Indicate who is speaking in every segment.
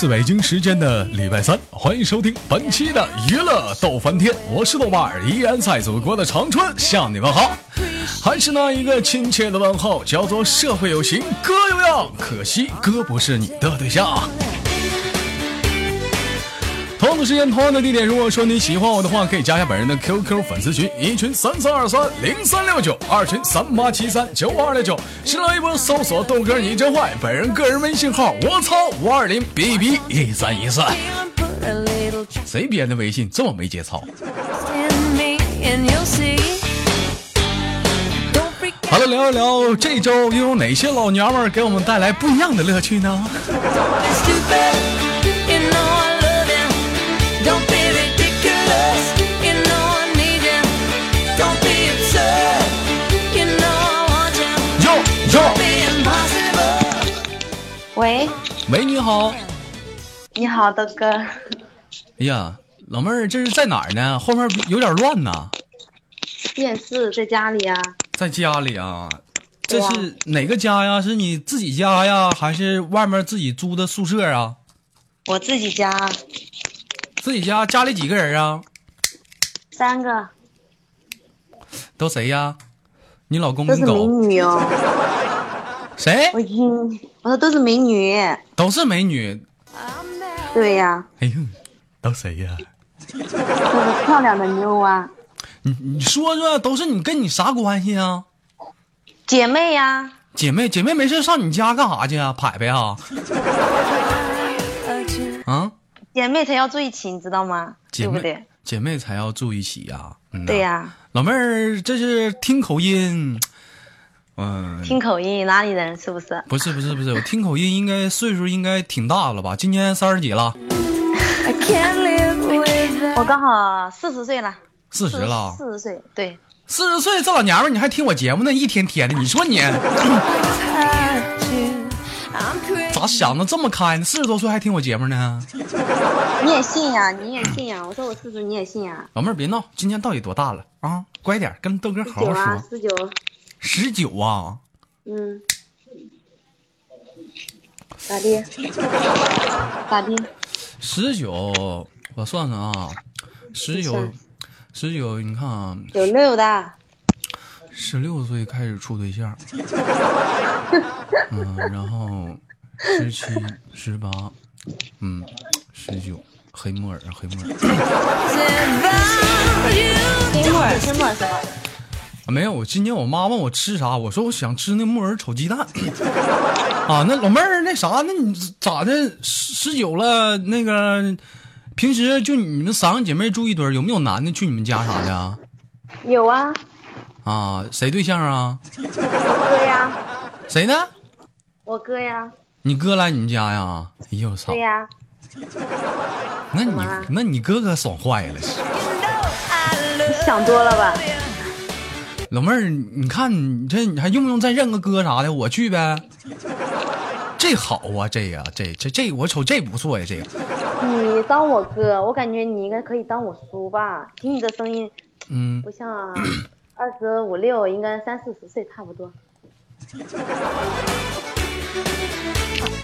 Speaker 1: 自北京时间的礼拜三，欢迎收听本期的娱乐逗翻天，我是豆瓣儿，依然在祖国的长春向你们好，还是那一个亲切的问候，叫做社会有型哥有样，可惜哥不是你的对象。时间，同样的地点。如果说你喜欢我的话，可以加一下本人的 QQ 粉丝群，一群三三二三零三六九，二群三八七三九二六九。新浪微博搜索豆哥你真坏，本人个人微信号我操五二零 B B 一三一四。谁编的微信这么没节操？好了，聊一聊这周又有哪些老娘们给我们带来不一样的乐趣呢？
Speaker 2: 喂，
Speaker 1: 喂，你好，
Speaker 2: 你好，豆哥。
Speaker 1: 哎呀，老妹儿，这是在哪儿呢？后面有点乱呐。
Speaker 2: 电视在家里啊。
Speaker 1: 在家里啊，这是哪个家呀？是你自己家呀，还是外面自己租的宿舍啊？
Speaker 2: 我自己家。
Speaker 1: 自己家，家里几个人啊？
Speaker 2: 三个。
Speaker 1: 都谁呀？你老公？
Speaker 2: 都是美女哦。
Speaker 1: 谁？
Speaker 2: 我听，我说都是美女。
Speaker 1: 都是美女。
Speaker 2: 对呀。
Speaker 1: 哎呦，都谁呀？
Speaker 2: 都是漂亮的妞啊。
Speaker 1: 你你说说，都是你跟你啥关系啊？
Speaker 2: 姐妹呀。
Speaker 1: 姐妹，姐妹没事上你家干啥去啊？拍拍啊？啊？
Speaker 2: 姐妹才要住一起，你知道吗？
Speaker 1: 姐
Speaker 2: 妹，对对？
Speaker 1: 姐妹才要住一起呀。嗯。
Speaker 2: 对呀。
Speaker 1: 老妹儿，这是听口音。嗯，
Speaker 2: 听口音哪里人是不是？
Speaker 1: 不是不是不是，我听口音应该岁数应该挺大了吧？今年三十几了？
Speaker 2: 我刚好四十岁了。
Speaker 1: 四十了？
Speaker 2: 四十岁，对。
Speaker 1: 四十岁这老娘们你还听我节目呢？一天天的，你说你 咋想的这么开呢？四十多岁还听我节目呢？
Speaker 2: 你也信呀？你也信呀？我说我四十，你也信呀？
Speaker 1: 老妹儿别闹，今年到底多大了啊？乖点，跟豆哥好好说。
Speaker 2: 十九。
Speaker 1: 十九啊，
Speaker 2: 嗯，咋的？咋的？
Speaker 1: 十九，我算算啊，十九，十九，你看啊，
Speaker 2: 九六的，
Speaker 1: 十六岁开始处对象，嗯，然后十七、十八，嗯，十九，黑木耳，黑木耳，
Speaker 2: 黑木耳，黑木耳？
Speaker 1: 没有，今天我妈问我吃啥，我说我想吃那木耳炒鸡蛋。啊，那老妹儿，那啥，那你咋的？十九了，那个平时就你们三个姐妹住一堆，有没有男的去你们家啥的？
Speaker 2: 有啊。
Speaker 1: 啊，谁对象
Speaker 2: 啊？我哥呀。
Speaker 1: 谁呢？
Speaker 2: 我哥呀。
Speaker 1: 你哥来你们家呀？哎呦我操！
Speaker 2: 对呀。
Speaker 1: 那你那你哥哥爽坏了。
Speaker 2: 你想多了吧？
Speaker 1: 老妹儿，你看你这你还用不用再认个哥啥的？我去呗。这好啊，这呀，这这这我瞅这不错呀，这个。
Speaker 2: 你当我哥，我感觉你应该可以当我叔吧？听你的声音，
Speaker 1: 嗯，
Speaker 2: 不像二十五六，应该三四十岁差不多。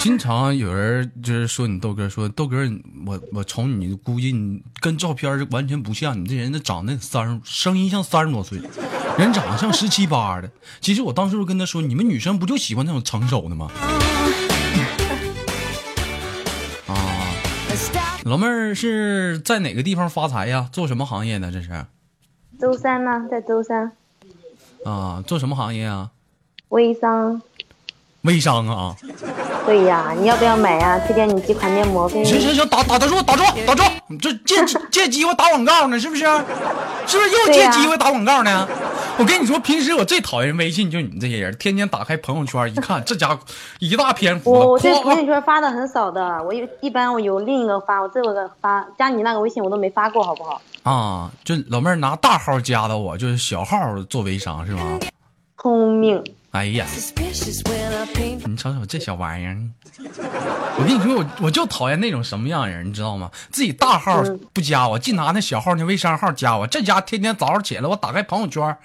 Speaker 1: 经常有人就是说你豆哥，说豆哥，我我瞅你估计你跟照片完全不像，你这人那长得三十，声音像三十多岁，人长得像十七八的。其实我当时就跟他说，你们女生不就喜欢那种成熟的吗？啊，老妹儿是在哪个地方发财呀？做什么行业呢？这是？
Speaker 2: 舟山呢，在舟山。
Speaker 1: 啊，做什么行业啊？
Speaker 2: 微商。
Speaker 1: 微商啊，
Speaker 2: 对呀，你要不要买呀？推荐你几款面膜。行
Speaker 1: 行行，打打打住，打住，打住！你这借 借机会打广告呢，是不是？是不是又借机会打广告呢？我跟你说，平时我最讨厌微信，就你们这些人，天天打开朋友圈一看，这家伙一大篇幅。
Speaker 2: 我我这朋友圈发的很少的，我有一般我有另一个发，我这个发加你那个微信我都没发过，好不好？
Speaker 1: 啊，就老妹儿拿大号加的我，就是小号做微商是吗？
Speaker 2: 聪明。
Speaker 1: 哎呀，你瞅瞅这小玩意儿！我跟你说，我我就讨厌那种什么样人，你知道吗？自己大号不加我，净拿那小号那微商号加我。这家天天早上起来，我打开朋友圈，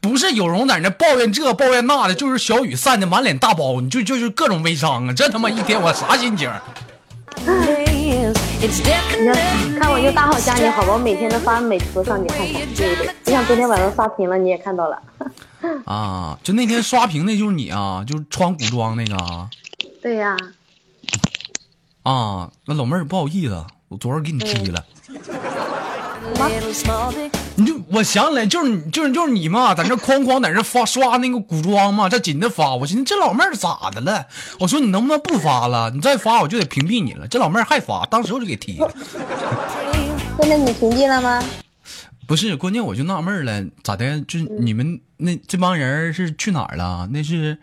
Speaker 1: 不是有容在那抱怨这抱怨那的，就是小雨散的满脸大包，你就就是各种微商啊！这他妈一天我啥心情？
Speaker 2: 你看看我就大号加你好吧，我每天都发美图上你看看，对不对？就像昨天晚上刷屏了，你也看到了。
Speaker 1: 啊，就那天刷屏那就是你啊，就是穿古装那个啊。
Speaker 2: 对呀。
Speaker 1: 啊，那老妹儿不好意思，我昨儿给你踢了。你就我想起来，就是你，就是就是你嘛，在那哐哐在那发刷那个古装嘛，这紧着发。我寻思这老妹儿咋的了？我说你能不能不发了？你再发我就得屏蔽你了。这老妹儿还发，当时我就给踢了。
Speaker 2: 现在你屏蔽了吗？
Speaker 1: 不是，关键我就纳闷了，咋的？就你们那这帮人是去哪儿了？那是。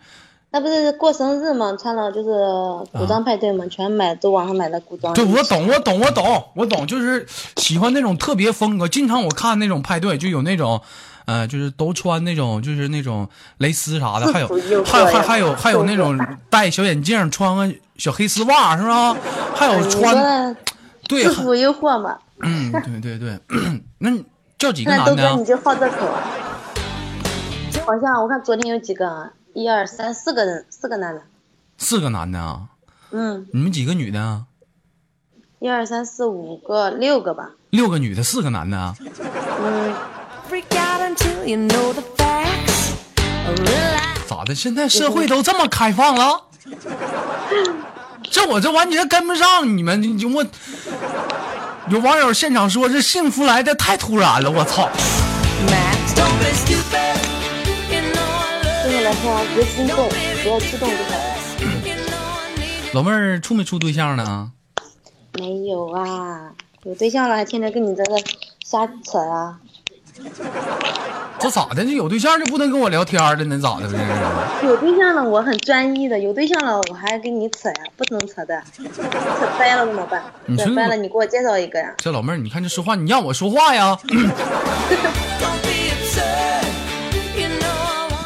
Speaker 2: 那不是过生日嘛？穿了就是古装派对嘛，全买都网上买的古装。
Speaker 1: 对，我懂，我懂，我懂，我懂，就是喜欢那种特别风格。经常我看那种派对，就有那种，呃，就是都穿那种，就是那种蕾丝啥的，还有，还还还有还有那种戴小眼镜，穿个小黑丝袜，是吧？还有穿，对，
Speaker 2: 制服诱惑嘛。
Speaker 1: 嗯，对对对。那叫几个男的？
Speaker 2: 豆哥，你就好这口。好像我看昨天有几个。一二三四个人，四个男的，
Speaker 1: 四个男的啊。
Speaker 2: 嗯，
Speaker 1: 你们几个女的？
Speaker 2: 一二三四五个，六个吧。
Speaker 1: 六个女的，四个男的。
Speaker 2: 嗯。
Speaker 1: 咋的？现在社会都这么开放了？这我这完全跟不上你们。我有网友现场说：“这幸福来的太突然了。”我操！
Speaker 2: 别激动，不要激动就好了。
Speaker 1: 老妹儿处没处对象呢？
Speaker 2: 没有啊，有对象了还天天跟你在这瞎扯啊？
Speaker 1: 这咋的？这有对象就不能跟我聊天了？那咋的？
Speaker 2: 有对象了，我很专一的。有对象了，我还跟你扯呀？不能扯的，扯掰了怎么办？扯掰了，你给我介绍一个呀？
Speaker 1: 这老妹儿，你看这说话，你让我说话呀？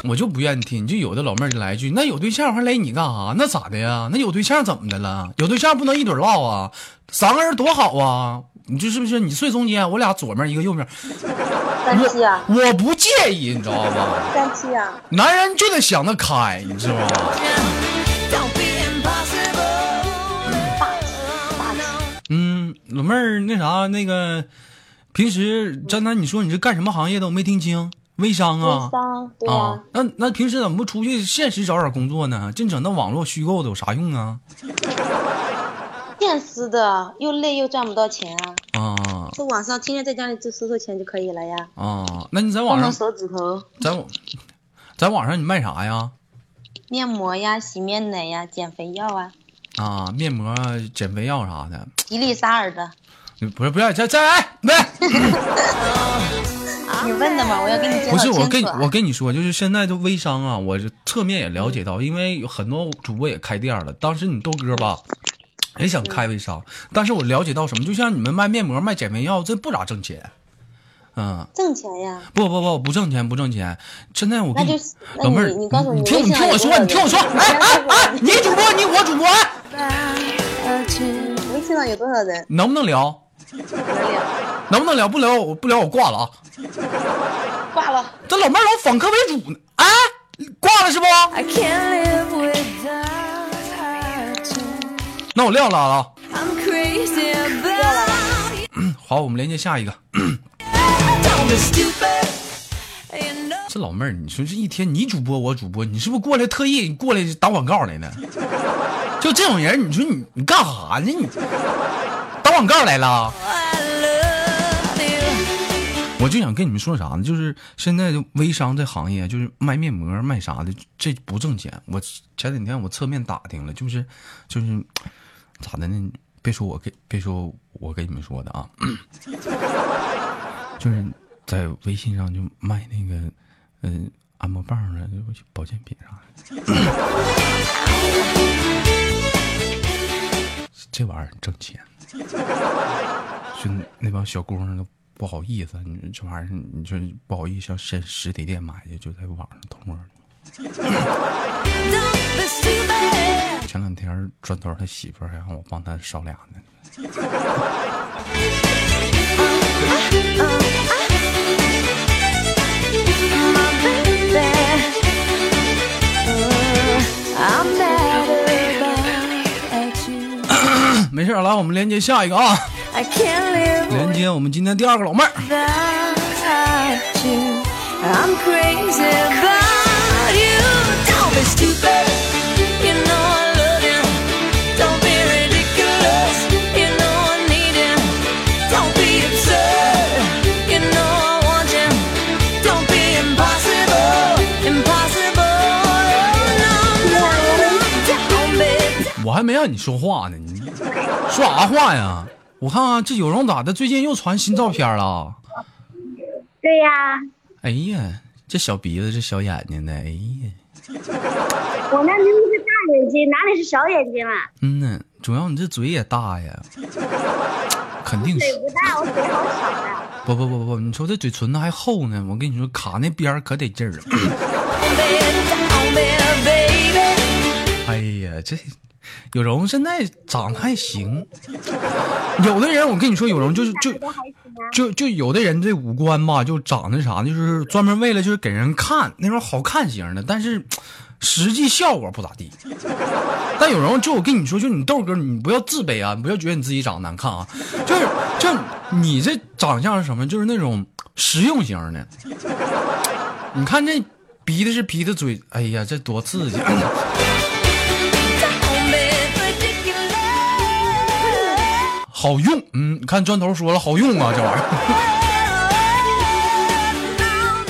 Speaker 1: 我就不愿意听，就有的老妹儿就来一句：“那有对象还来你干啥？那咋的呀？那有对象怎么的了？有对象不能一嘴唠啊！三个人多好啊！你这是不是？你睡中间，我俩左面一个右面。
Speaker 2: 三七啊！
Speaker 1: 我不介意，你知道吧？
Speaker 2: 三七啊！
Speaker 1: 男人就得想得开，你知道吗？嗯，老妹儿，那啥，那个平时张楠，你说你是干什么行业的？我没听清。微商
Speaker 2: 啊，微商对
Speaker 1: 啊，那那平时怎么不出去现实找点工作呢？净整那网络虚构的有啥用啊？
Speaker 2: 现实的又累又赚不到钱啊！
Speaker 1: 啊，
Speaker 2: 在网上天天在家里就收收钱就可以了呀！
Speaker 1: 啊，那你在网上
Speaker 2: 手指头，
Speaker 1: 在在网上你卖啥呀？
Speaker 2: 面膜呀，洗面奶呀，减肥药啊。
Speaker 1: 啊，面膜、减肥药啥的。
Speaker 2: 伊丽莎尔的。
Speaker 1: 不是，不要再再来，来。
Speaker 2: 你问的吗？我要给你介绍
Speaker 1: 不是我跟我跟你说，就是现在的微商啊，我侧面也了解到，因为有很多主播也开店了。当时你豆哥吧，也想开微商，但是我了解到什么，就像你们卖面膜、卖减肥药，这不咋挣钱。嗯，
Speaker 2: 挣钱呀？
Speaker 1: 不不不，不挣钱，不挣钱。现在我跟
Speaker 2: 你
Speaker 1: 老妹儿，
Speaker 2: 你告诉
Speaker 1: 你听你听我说，你听我说，哎哎哎，你主播，你我主播。
Speaker 2: 微信上有多少人？
Speaker 1: 能不能聊？
Speaker 2: 能
Speaker 1: 不能聊？不聊，我不聊，我挂了啊！
Speaker 2: 挂了。
Speaker 1: 这老妹儿老访客为主呢。哎，挂了是不？那我撂了啊。好，我们连接下一个。这老妹儿，你说这一天你主播我主播，你是不是过来特意过来打广告来呢？就这种人，你说你你干啥呢？你打广告来了？我就想跟你们说啥呢？就是现在就微商这行业，就是卖面膜、卖啥的，这不挣钱。我前几天我侧面打听了，就是，就是咋的呢？别说我给，别说我给你们说的啊，就是在微信上就卖那个，嗯，按摩棒啊，保健品啥的，这玩意儿挣钱。就那帮小姑娘都。不好意思，你这玩意儿，你说不好意思，上实实体店买去，就在网上偷摸。前两天砖头他媳妇还让我帮他烧俩呢。没事，来，我们连接下一个啊。连接我们今天第二个老妹儿。我还没让你说话呢，你说啥话呀？我看看这有容咋的？最近又传新照片了？
Speaker 3: 对呀。
Speaker 1: 哎呀，这小鼻子，这小眼睛的，哎呀。
Speaker 3: 我那明明是大眼睛，哪里是小眼睛了？
Speaker 1: 嗯呢，主要你这嘴也大呀。肯定是。
Speaker 3: 嘴不大，我嘴好小的。
Speaker 1: 不不不不不，你说这嘴唇子还厚呢，我跟你说卡那边可得劲儿。哎呀，这。有容现在长得还行，有的人我跟你说，有容就是就就就有的人这五官吧，就长得啥，就是专门为了就是给人看那种好看型的，但是实际效果不咋地。但有容就我跟你说，就你豆哥，你不要自卑啊，你不要觉得你自己长得难看啊，就是就你这长相是什么，就是那种实用型的。你看这鼻子是鼻子嘴，哎呀，这多刺激！好用，嗯，看砖头说了好用啊，这玩意儿。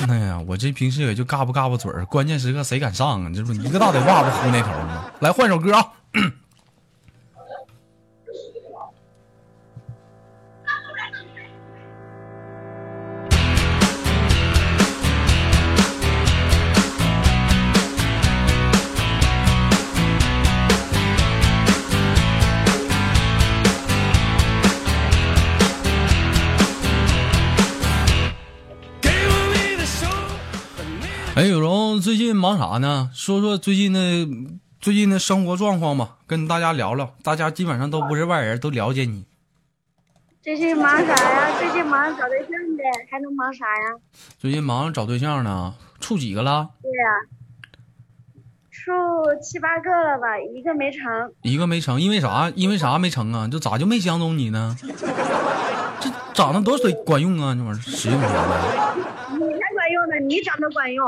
Speaker 1: 哎呀，我这平时也就嘎巴嘎巴嘴儿，关键时刻谁敢上啊？这不一个大嘴巴子呼那头吗？来换首歌啊。最近忙啥呢？说说最近的最近的生活状况吧，跟大家聊聊。大家基本上都不是外人，都了解你。
Speaker 3: 最近忙啥呀？最近忙找对象呗，还能忙啥呀？
Speaker 1: 最近忙着找对象呢，处几个了？
Speaker 3: 对呀，处七八个了吧，一个没成。
Speaker 1: 一个没成，因为啥？因为啥没成啊？就咋就没相中你呢？这长得多管用啊，这玩意儿实用
Speaker 3: 的。用 的你长得管用，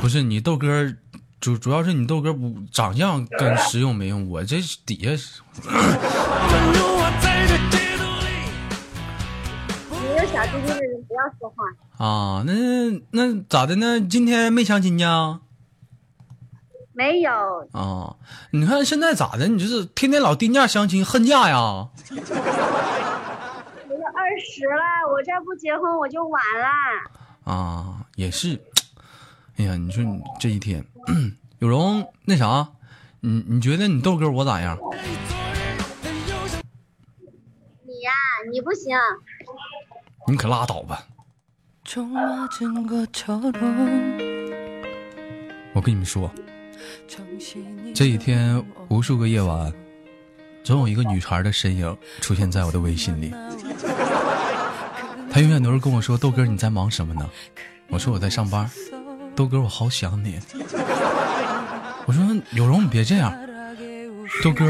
Speaker 1: 不是你豆哥，主主要是你豆哥不长相跟实用没用，我这底下。
Speaker 3: 你有小弟弟的人不要说话
Speaker 1: 啊！那那咋的呢？今天没相亲
Speaker 3: 呢？没有
Speaker 1: 啊！你看现在咋的？你就是天天老低价相亲，恨嫁呀？
Speaker 3: 我都二十了，我再不结婚我就晚了。
Speaker 1: 啊，也是。哎呀，你说你这一天，有容那啥，你你觉得你豆哥我咋样？
Speaker 3: 你呀，你不行。
Speaker 1: 你可拉倒吧。我跟你们说，这几天无数个夜晚，总有一个女孩的身影出现在我的微信里。他永远都是跟我说：“豆哥，你在忙什么呢？”我说：“我在上班。”豆哥，我好想你。我说：“有容，你别这样。”豆哥，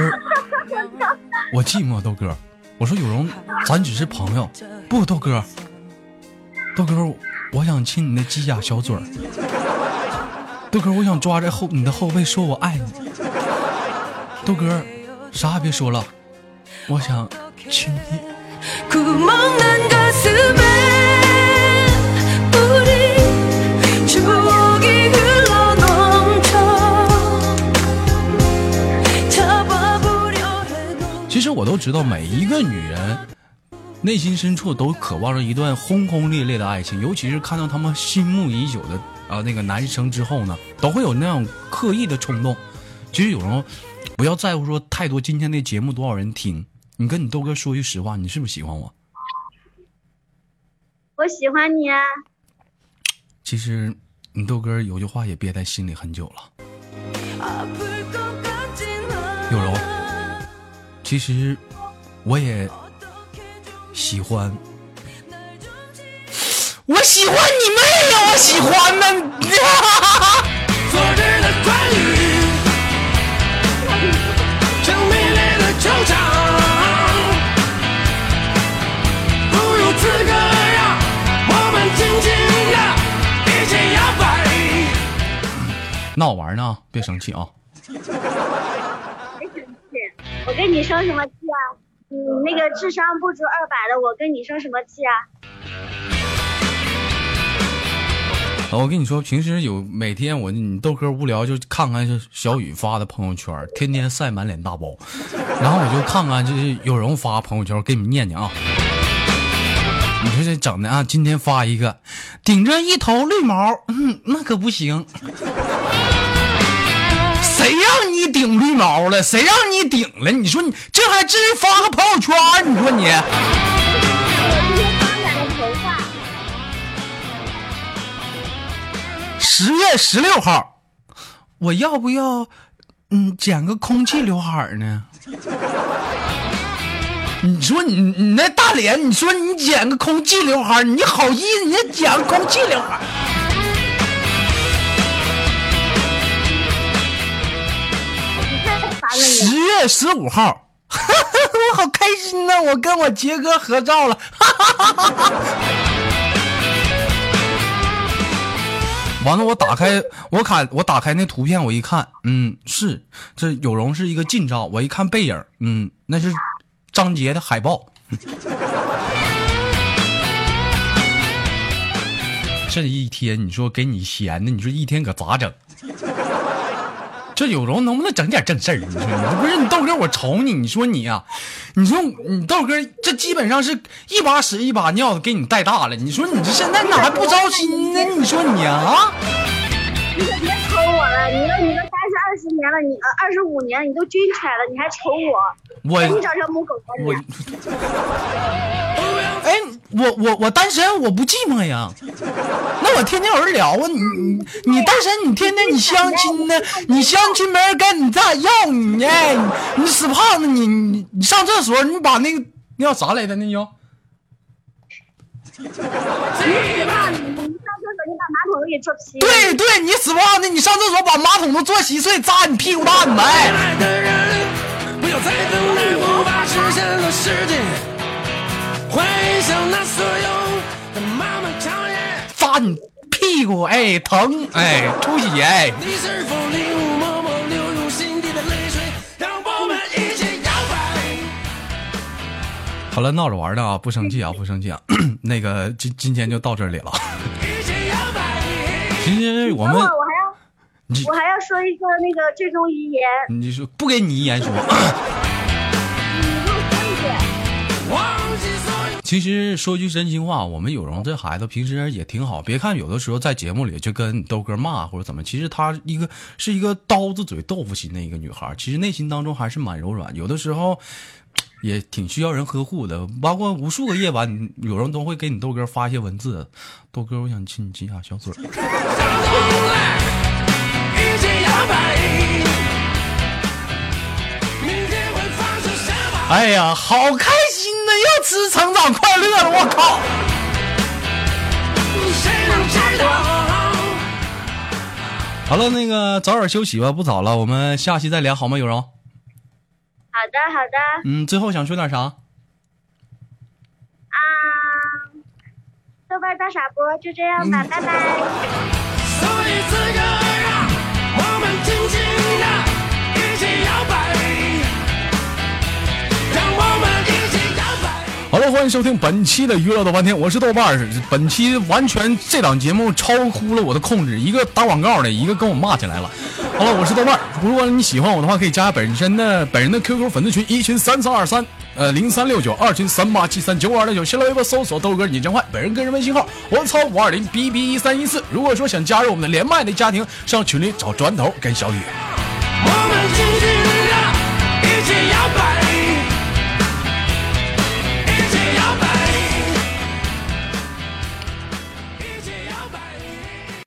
Speaker 1: 我寂寞。豆哥，我说：“有容，咱只是朋友。”不，豆哥，豆哥，我想亲你的鸡甲小嘴儿。豆哥，我想抓在后你的后背，说我爱你。豆哥，啥也别说了，我想亲你。其实我都知道，每一个女人内心深处都渴望着一段轰轰烈烈的爱情，尤其是看到他们心目已久的啊那个男生之后呢，都会有那样刻意的冲动。其实有时候不要在乎说太多，今天的节目多少人听。你跟你豆哥说句实话，你是不是喜欢我？
Speaker 3: 我喜欢你啊。
Speaker 1: 其实你豆哥有句话也憋在心里很久了。有容，其实我也喜欢。我喜欢你妹呀！我喜欢呢。玩呢，别生气啊。
Speaker 3: 别生气，我跟你生什么气啊？你那个智商不足二百的，我跟你生什么气啊？
Speaker 1: 我跟你说，平时有每天我你豆哥无聊就看看小雨发的朋友圈，天天晒满脸大包，然后我就看看就是有人发朋友圈，给你们念念啊。你说这整的啊，今天发一个，顶着一头绿毛，嗯，那可不行。让你顶绿毛了？谁让你顶了？你说你这还至于发个朋友圈？你说你。十月十六号，我要不要嗯剪个空气刘海呢？你说你你那大脸，你说你剪个空气刘海，你好意思？你剪个空气刘海？十月十五号，我好开心呐！我跟我杰哥合照了。完了，我打开，我看我打开那图片，我一看，嗯，是这有容是一个近照，我一看背影，嗯，那是张杰的海报。这一天，你说给你闲的，你说一天可咋整？这有容能不能整点正事儿？你说你不是你豆哥，我瞅你，你说你啊，你说你豆哥这基本上是一把屎一把尿的给你带大了。你说你这现在咋还不着心呢？你说你啊？
Speaker 3: 你可别瞅我了，你都你这二十年了，你呃二十五年你都均彩了，你还瞅我？
Speaker 1: 我
Speaker 3: 你母狗我。
Speaker 1: 哎，我我我单身，我不寂寞呀。那我天天有人聊啊，你你你单身，你天天你相亲呢？你相亲没人跟你，咋要你呢？你死胖子，你你你上厕所，你把那个那叫啥来着？那叫。
Speaker 3: 你，把马桶都给坐稀。
Speaker 1: 对对，你死胖子，你上厕所把马桶都坐稀碎，扎你屁股蛋子。扎你屁股，哎，疼，哎，出血，哎。好了，闹着玩的啊，不生气啊，不生气啊。那个今今天就到这里了。今天我们我还
Speaker 3: 要我还要说一个那个最终遗言。
Speaker 1: 你说不给你遗言说。其实说句真心话，我们有容这孩子平时也挺好。别看有的时候在节目里就跟豆哥骂或者怎么，其实她一个是一个刀子嘴豆腐心的一个女孩，其实内心当中还是蛮柔软。有的时候也挺需要人呵护的。包括无数个夜晚，有人都会给你豆哥发一些文字：“豆哥，我想亲你几下小嘴。”哎呀，好开心呐！又吃成长快乐了，我靠！好了，那个早点休息吧，不早了，我们下期再聊好吗？有容。好
Speaker 3: 的，好的。
Speaker 1: 嗯，最后想说点啥？啊，
Speaker 3: 豆瓣大傻波，就这样吧，拜拜。
Speaker 1: 好了，欢迎收听本期的娱乐豆瓣天，我是豆瓣儿。本期完全这档节目超乎了我的控制，一个打广告的，一个跟我骂起来了。好了，我是豆瓣儿。如果你喜欢我的话，可以加本身的本人的 QQ 粉丝群，一群三三二三呃零三六九，二群三八七三九五二六九，新浪微博搜索豆哥你真坏，本人个人微信号我操五二零 B B 一三一四。如果说想加入我们的连麦的家庭，上群里找砖头跟小雨。我们